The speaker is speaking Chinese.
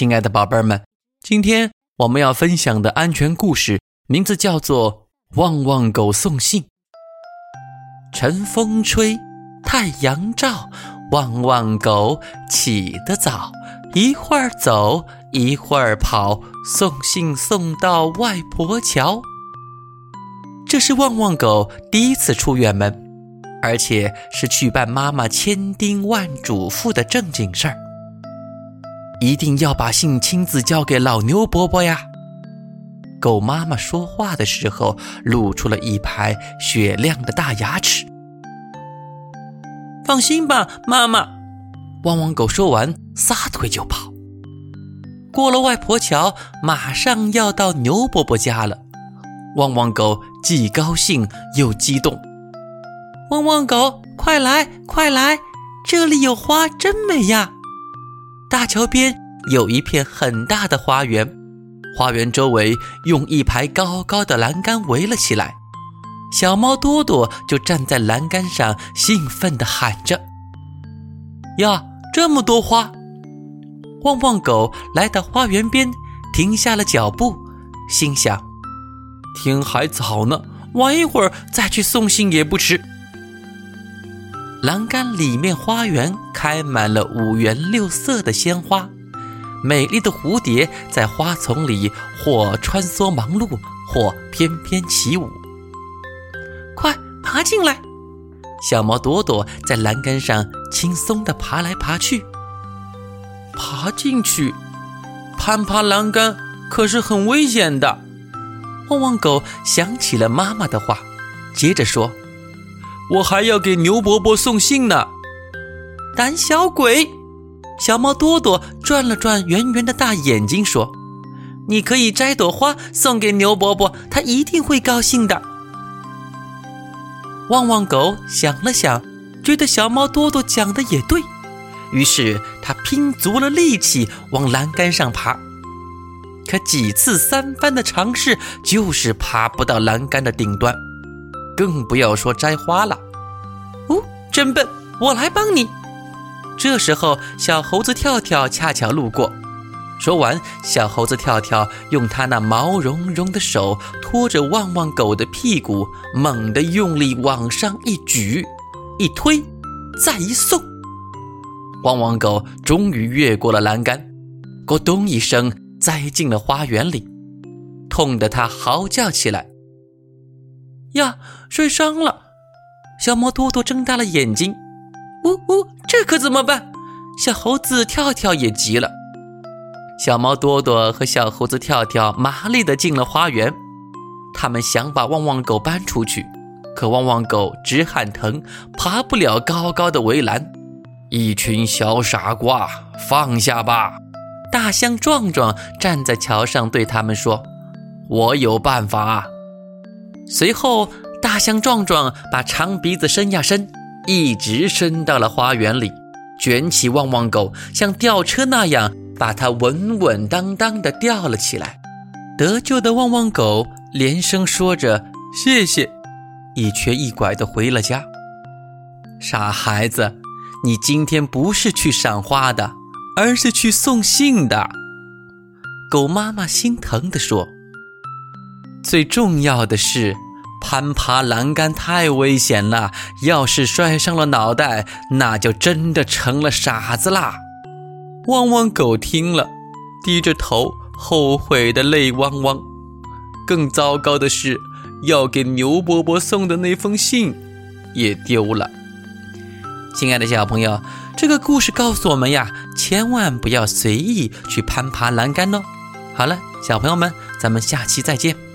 亲爱的宝贝儿们，今天我们要分享的安全故事名字叫做《旺旺狗送信》。晨风吹，太阳照，旺旺狗起得早，一会儿走，一会儿跑，送信送到外婆桥。这是旺旺狗第一次出远门，而且是去办妈妈千叮万嘱咐的正经事儿。一定要把信亲自交给老牛伯伯呀！狗妈妈说话的时候露出了一排雪亮的大牙齿。放心吧，妈妈。汪汪狗说完，撒腿就跑。过了外婆桥，马上要到牛伯伯家了。汪汪狗既高兴又激动。汪汪狗，快来，快来，这里有花，真美呀！大桥边有一片很大的花园，花园周围用一排高高的栏杆围了起来。小猫多多就站在栏杆上，兴奋地喊着：“呀，这么多花！”旺旺狗来到花园边，停下了脚步，心想：“天还早呢，晚一会儿再去送信也不迟。”栏杆里面，花园开满了五颜六色的鲜花，美丽的蝴蝶在花丛里或穿梭忙碌，或翩翩起舞。快爬进来！小猫朵朵在栏杆上轻松地爬来爬去。爬进去，攀爬栏杆可是很危险的。旺旺狗想起了妈妈的话，接着说。我还要给牛伯伯送信呢，胆小鬼！小猫多多转了转圆圆的大眼睛，说：“你可以摘朵花送给牛伯伯，他一定会高兴的。”旺旺狗想了想，觉得小猫多多讲的也对，于是他拼足了力气往栏杆上爬，可几次三番的尝试，就是爬不到栏杆的顶端。更不要说摘花了，哦，真笨！我来帮你。这时候，小猴子跳跳恰巧路过，说完，小猴子跳跳用他那毛茸茸的手托着旺旺狗的屁股，猛地用力往上一举，一推，再一送，旺旺狗终于越过了栏杆，咕咚一声栽进了花园里，痛得它嚎叫起来。呀，摔伤了！小猫多多睁大了眼睛，呜呜，这可怎么办？小猴子跳跳也急了。小猫多多和小猴子跳跳麻利地进了花园，他们想把旺旺狗搬出去，可旺旺狗直喊疼，爬不了高高的围栏。一群小傻瓜，放下吧！大象壮壮站在桥上对他们说：“我有办法。”随后，大象壮壮把长鼻子伸呀伸，一直伸到了花园里，卷起旺旺狗，像吊车那样把它稳稳当当地吊了起来。得救的旺旺狗连声说着谢谢，一瘸一拐地回了家。傻孩子，你今天不是去赏花的，而是去送信的。狗妈妈心疼地说。最重要的是，攀爬栏杆太危险了，要是摔伤了脑袋，那就真的成了傻子啦。汪汪狗听了，低着头，后悔的泪汪汪。更糟糕的是，要给牛伯伯送的那封信也丢了。亲爱的小朋友，这个故事告诉我们呀，千万不要随意去攀爬栏杆哦。好了，小朋友们，咱们下期再见。